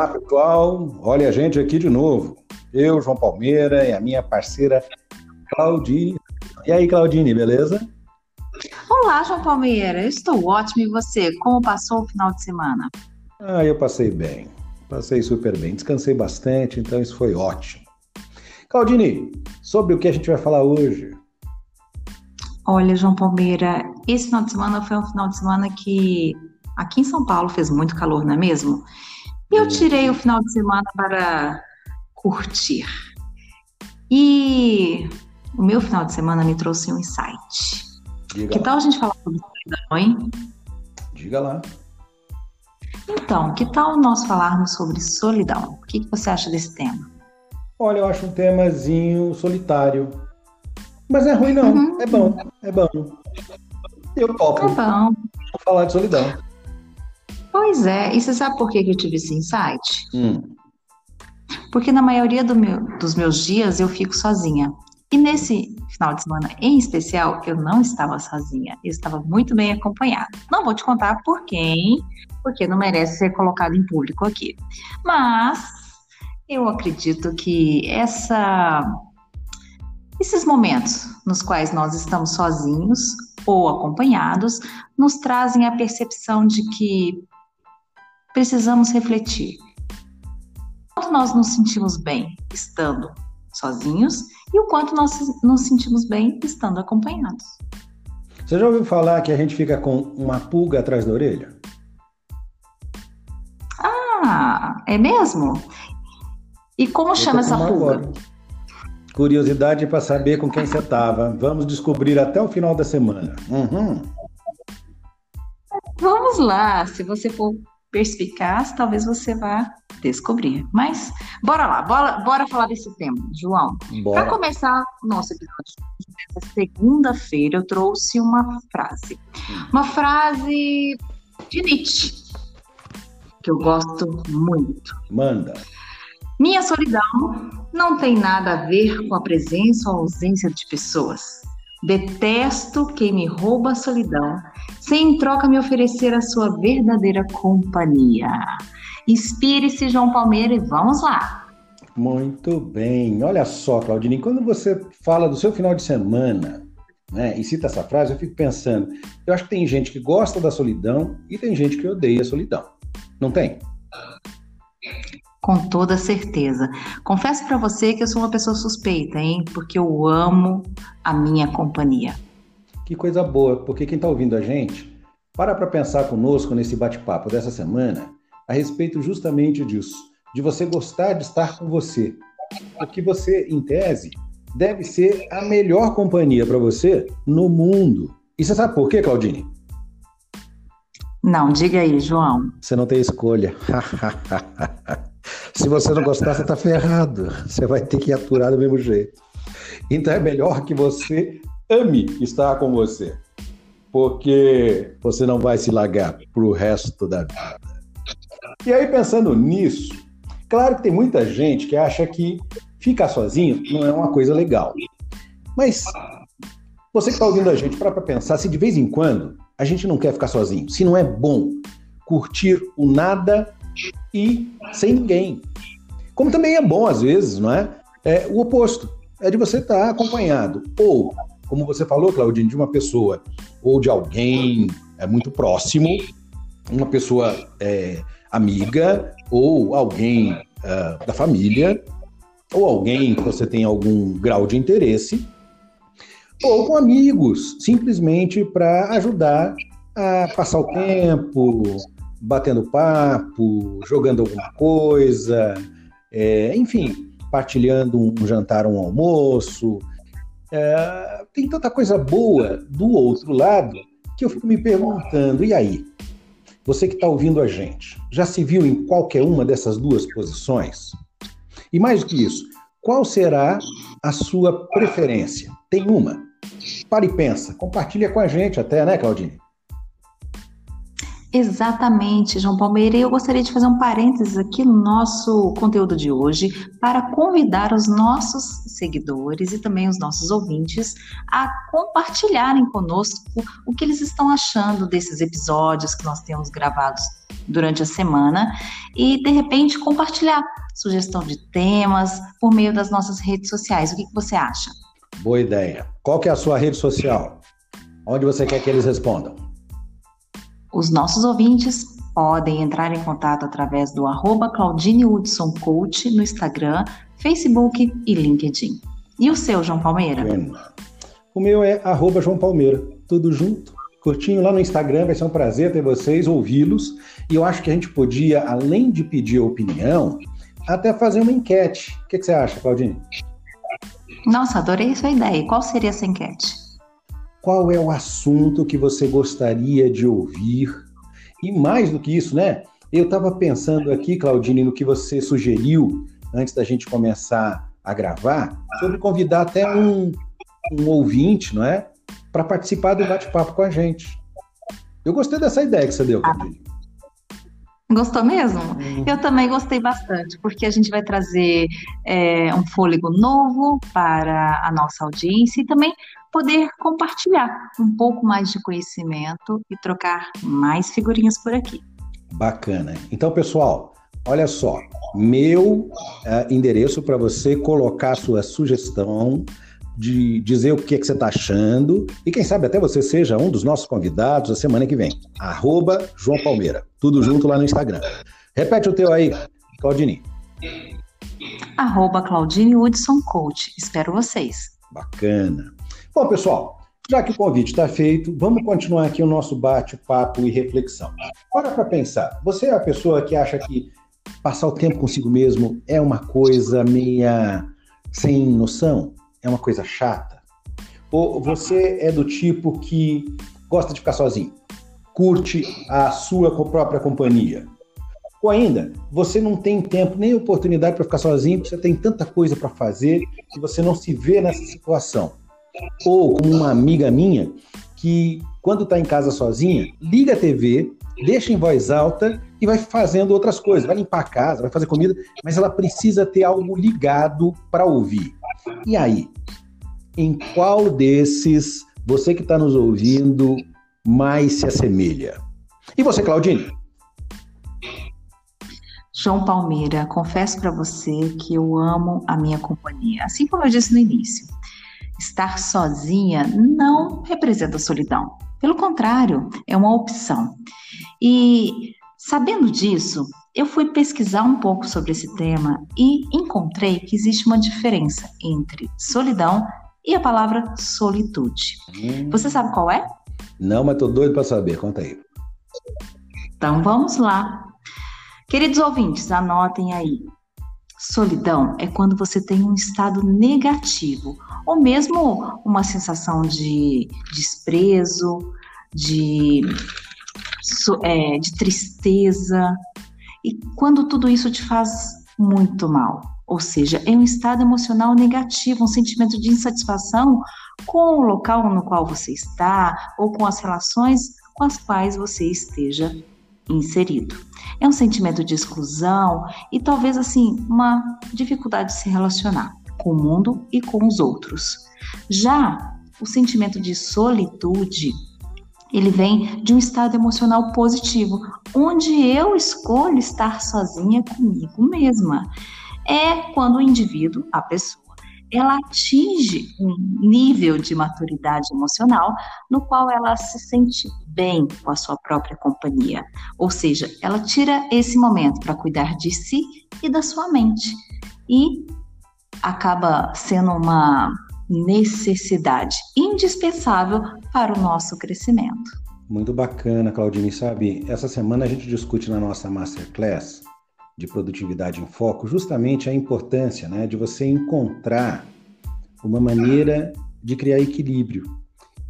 Olá, pessoal. Olha a gente aqui de novo. Eu, João Palmeira e a minha parceira Claudine. E aí, Claudine, beleza? Olá, João Palmeira. Eu estou ótimo. E você? Como passou o final de semana? Ah, eu passei bem. Passei super bem. Descansei bastante, então isso foi ótimo. Claudine, sobre o que a gente vai falar hoje? Olha, João Palmeira, esse final de semana foi um final de semana que aqui em São Paulo fez muito calor, não é mesmo? Eu tirei o final de semana para curtir. E o meu final de semana me trouxe um insight. Diga que lá. tal a gente falar sobre solidão, hein? Diga lá. Então, que tal nós falarmos sobre solidão? O que, que você acha desse tema? Olha, eu acho um temazinho solitário. Mas não é ruim, não. Uhum. É bom, é bom. Eu topo. É bom. Vou falar de solidão. Pois é, e você sabe por que eu tive esse insight? Hum. Porque na maioria do meu, dos meus dias eu fico sozinha. E nesse final de semana em especial, eu não estava sozinha, eu estava muito bem acompanhada. Não vou te contar por quem, porque não merece ser colocado em público aqui. Mas eu acredito que essa, esses momentos nos quais nós estamos sozinhos ou acompanhados nos trazem a percepção de que precisamos refletir. Quanto nós nos sentimos bem estando sozinhos e o quanto nós nos sentimos bem estando acompanhados. Você já ouviu falar que a gente fica com uma pulga atrás da orelha? Ah, é mesmo? E como Eu chama essa pulga? Agora. Curiosidade para saber com quem você estava. Vamos descobrir até o final da semana. Uhum. Vamos lá. Se você for perspicaz, talvez você vá descobrir. Mas bora lá, bora, bora falar desse tema, João. Para começar o nosso episódio dessa segunda-feira, eu trouxe uma frase. Uma frase de Nietzsche, que eu gosto muito. Manda. Minha solidão não tem nada a ver com a presença ou ausência de pessoas. Detesto quem me rouba a solidão, sem em troca me oferecer a sua verdadeira companhia. Inspire-se, João Palmeira, e vamos lá. Muito bem. Olha só, Claudine, quando você fala do seu final de semana, né, e cita essa frase, eu fico pensando, eu acho que tem gente que gosta da solidão e tem gente que odeia a solidão. Não tem? Com toda certeza. Confesso para você que eu sou uma pessoa suspeita, hein? Porque eu amo a minha companhia. Que coisa boa, porque quem está ouvindo a gente, para para pensar conosco nesse bate-papo dessa semana a respeito justamente disso, de você gostar de estar com você. Porque você, em tese, deve ser a melhor companhia para você no mundo. E você sabe por quê, Claudine? Não, diga aí, João. Você não tem escolha. Se você não gostar, você está ferrado. Você vai ter que aturar do mesmo jeito. Então é melhor que você ame estar com você, porque você não vai se largar para o resto da vida. E aí, pensando nisso, claro que tem muita gente que acha que ficar sozinho não é uma coisa legal. Mas você que está ouvindo a gente, para pensar se de vez em quando a gente não quer ficar sozinho, se não é bom curtir o nada e sem ninguém. Como também é bom, às vezes, não é? É o oposto. É de você estar tá acompanhado. Ou, como você falou, Claudine, de uma pessoa ou de alguém é muito próximo, uma pessoa é, amiga ou alguém uh, da família ou alguém que você tem algum grau de interesse ou com amigos, simplesmente para ajudar a passar o tempo, batendo papo, jogando alguma coisa, é, enfim, partilhando um jantar, um almoço. é, tem tanta coisa boa do outro lado que eu fico me perguntando, e aí? Você que está ouvindo a gente, já se viu em qualquer uma dessas duas posições? E mais do que isso, qual será a sua preferência? Tem uma? Para e pensa, compartilha com a gente até, né, Claudine? Exatamente, João Palmeira. E eu gostaria de fazer um parênteses aqui no nosso conteúdo de hoje para convidar os nossos seguidores e também os nossos ouvintes a compartilharem conosco o que eles estão achando desses episódios que nós temos gravados durante a semana e, de repente, compartilhar sugestão de temas por meio das nossas redes sociais. O que, que você acha? Boa ideia. Qual que é a sua rede social? Onde você quer que eles respondam? Os nossos ouvintes podem entrar em contato através do arroba Claudine Hudson Coach no Instagram, Facebook e LinkedIn. E o seu, João Palmeira? O meu é arroba João Palmeira, tudo junto, curtinho lá no Instagram, vai ser um prazer ter vocês, ouvi-los. E eu acho que a gente podia, além de pedir opinião, até fazer uma enquete. O que, que você acha, Claudine? Nossa, adorei sua ideia. Qual seria essa enquete? Qual é o assunto que você gostaria de ouvir. E mais do que isso, né? Eu estava pensando aqui, Claudine, no que você sugeriu antes da gente começar a gravar, sobre convidar até um, um ouvinte, não é? Para participar do bate-papo com a gente. Eu gostei dessa ideia que você deu, Claudine. Gostou mesmo? Uhum. Eu também gostei bastante, porque a gente vai trazer é, um fôlego novo para a nossa audiência e também poder compartilhar um pouco mais de conhecimento e trocar mais figurinhas por aqui. Bacana. Então, pessoal, olha só, meu uh, endereço para você colocar sua sugestão, de dizer o que, é que você está achando e quem sabe até você seja um dos nossos convidados a semana que vem. Arroba João Palmeira. Tudo junto lá no Instagram. Repete o teu aí, Claudine. Arroba Claudine Hudson Coach. Espero vocês. Bacana. Bom, pessoal, já que o convite está feito, vamos continuar aqui o nosso bate-papo e reflexão. Para para pensar, você é a pessoa que acha que passar o tempo consigo mesmo é uma coisa meia sem noção? É uma coisa chata? Ou você é do tipo que gosta de ficar sozinho? Curte a sua própria companhia? Ou ainda, você não tem tempo nem oportunidade para ficar sozinho, porque você tem tanta coisa para fazer que você não se vê nessa situação. Ou como uma amiga minha que, quando está em casa sozinha, liga a TV, deixa em voz alta e vai fazendo outras coisas. Vai limpar a casa, vai fazer comida, mas ela precisa ter algo ligado para ouvir. E aí? Em qual desses você que está nos ouvindo mais se assemelha? E você, Claudine? João Palmeira, confesso para você que eu amo a minha companhia, assim como eu disse no início. Estar sozinha não representa solidão. Pelo contrário, é uma opção. E sabendo disso, eu fui pesquisar um pouco sobre esse tema e encontrei que existe uma diferença entre solidão e a palavra solitude. Hum. Você sabe qual é? Não, mas tô doido para saber. Conta aí. Então vamos lá. Queridos ouvintes, anotem aí. Solidão é quando você tem um estado negativo, ou mesmo uma sensação de desprezo, de, é, de tristeza, e quando tudo isso te faz muito mal. Ou seja, é um estado emocional negativo, um sentimento de insatisfação com o local no qual você está ou com as relações com as quais você esteja inserido. É um sentimento de exclusão e talvez assim uma dificuldade de se relacionar com o mundo e com os outros. Já o sentimento de solitude, ele vem de um estado emocional positivo, onde eu escolho estar sozinha comigo mesma. É quando o indivíduo, a pessoa, ela atinge um nível de maturidade emocional no qual ela se sente bem com a sua própria companhia. Ou seja, ela tira esse momento para cuidar de si e da sua mente. E acaba sendo uma necessidade indispensável para o nosso crescimento. Muito bacana, Claudine. Sabe, essa semana a gente discute na nossa Masterclass de produtividade em foco, justamente a importância né, de você encontrar uma maneira de criar equilíbrio.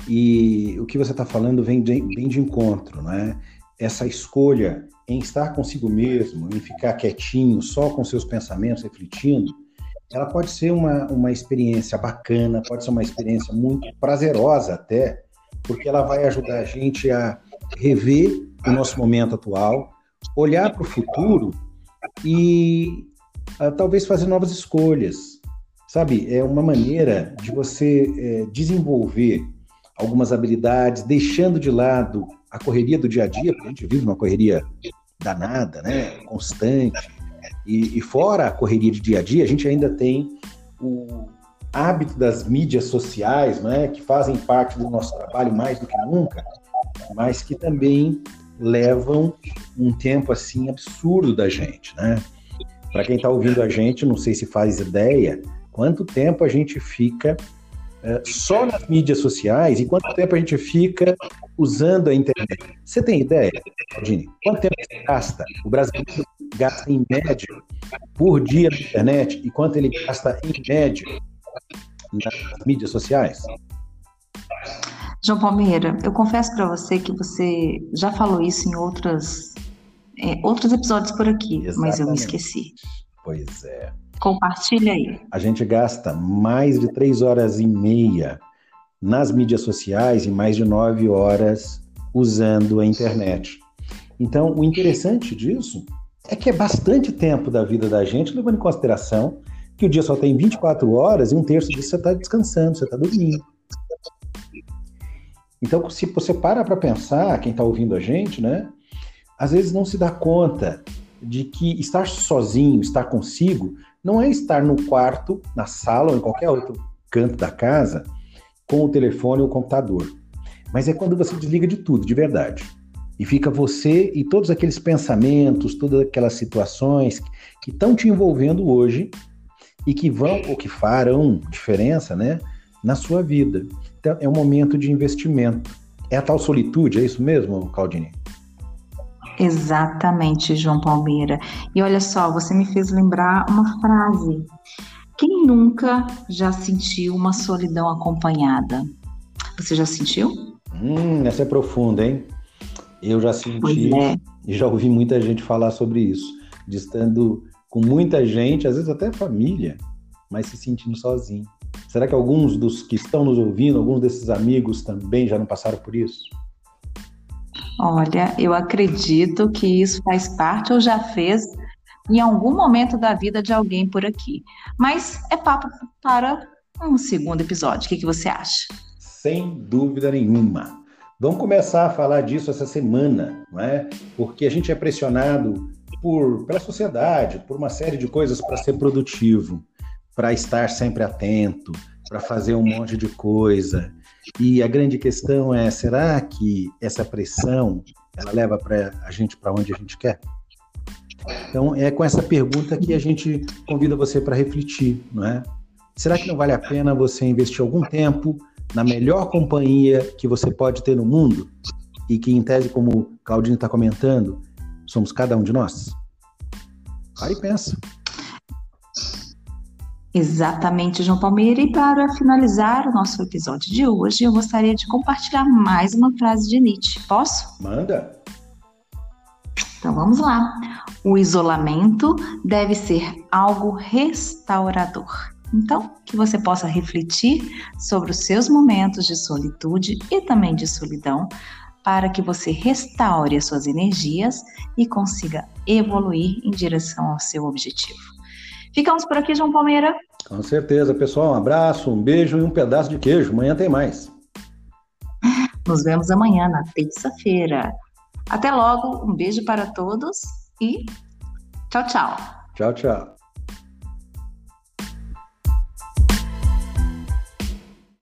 E o que você está falando vem de, vem de encontro, né? Essa escolha em estar consigo mesmo, em ficar quietinho, só com seus pensamentos, refletindo, ela pode ser uma, uma experiência bacana, pode ser uma experiência muito prazerosa até, porque ela vai ajudar a gente a rever o nosso momento atual, olhar para o futuro e uh, talvez fazer novas escolhas. Sabe, é uma maneira de você é, desenvolver algumas habilidades, deixando de lado a correria do dia a dia, porque a gente vive uma correria danada, né? Constante. E, e fora a correria de dia a dia, a gente ainda tem o hábito das mídias sociais, né? Que fazem parte do nosso trabalho mais do que nunca, mas que também levam um tempo assim absurdo da gente, né? Para quem está ouvindo a gente, não sei se faz ideia, quanto tempo a gente fica é, só nas mídias sociais e quanto tempo a gente fica usando a internet. Você tem ideia, Claudine? Quanto tempo você gasta? O brasileiro gasta em média por dia na internet e quanto ele gasta em média nas mídias sociais? João Palmeira, eu confesso para você que você já falou isso em outras, é, outros episódios por aqui, Exatamente. mas eu me esqueci. Pois é. Compartilha aí. A gente gasta mais de três horas e meia nas mídias sociais e mais de nove horas usando a internet. Então, o interessante disso é que é bastante tempo da vida da gente, levando em consideração que o dia só tem 24 horas e um terço disso você está descansando, você está dormindo. Então, se você para para pensar, quem está ouvindo a gente, né? Às vezes não se dá conta de que estar sozinho, estar consigo, não é estar no quarto, na sala ou em qualquer outro canto da casa com o telefone ou o computador. Mas é quando você desliga de tudo, de verdade. E fica você e todos aqueles pensamentos, todas aquelas situações que estão te envolvendo hoje e que vão ou que farão diferença, né, na sua vida. Então, é um momento de investimento. É a tal solitude, é isso mesmo, Claudine? Exatamente, João Palmeira. E olha só, você me fez lembrar uma frase. Quem nunca já sentiu uma solidão acompanhada? Você já sentiu? Hum, essa é profunda, hein? Eu já senti é. e já ouvi muita gente falar sobre isso, de estando com muita gente, às vezes até família, mas se sentindo sozinho. Será que alguns dos que estão nos ouvindo, alguns desses amigos também já não passaram por isso? Olha, eu acredito que isso faz parte ou já fez em algum momento da vida de alguém por aqui. Mas é papo para um segundo episódio. O que, que você acha? Sem dúvida nenhuma. Vamos começar a falar disso essa semana, não é? Porque a gente é pressionado por, pela sociedade, por uma série de coisas para ser produtivo, para estar sempre atento, para fazer um monte de coisa. E a grande questão é: será que essa pressão ela leva para a gente para onde a gente quer? Então é com essa pergunta que a gente convida você para refletir, não é? Será que não vale a pena você investir algum tempo na melhor companhia que você pode ter no mundo e que, em tese, como o Claudinho está comentando, somos cada um de nós? Para e pensa. Exatamente, João Palmeira. E para finalizar o nosso episódio de hoje, eu gostaria de compartilhar mais uma frase de Nietzsche. Posso? Manda! Então vamos lá. O isolamento deve ser algo restaurador. Então, que você possa refletir sobre os seus momentos de solitude e também de solidão, para que você restaure as suas energias e consiga evoluir em direção ao seu objetivo. Ficamos por aqui, João Palmeira. Com certeza, pessoal. Um abraço, um beijo e um pedaço de queijo. Amanhã tem mais. Nos vemos amanhã, na terça-feira. Até logo, um beijo para todos e tchau, tchau. Tchau, tchau.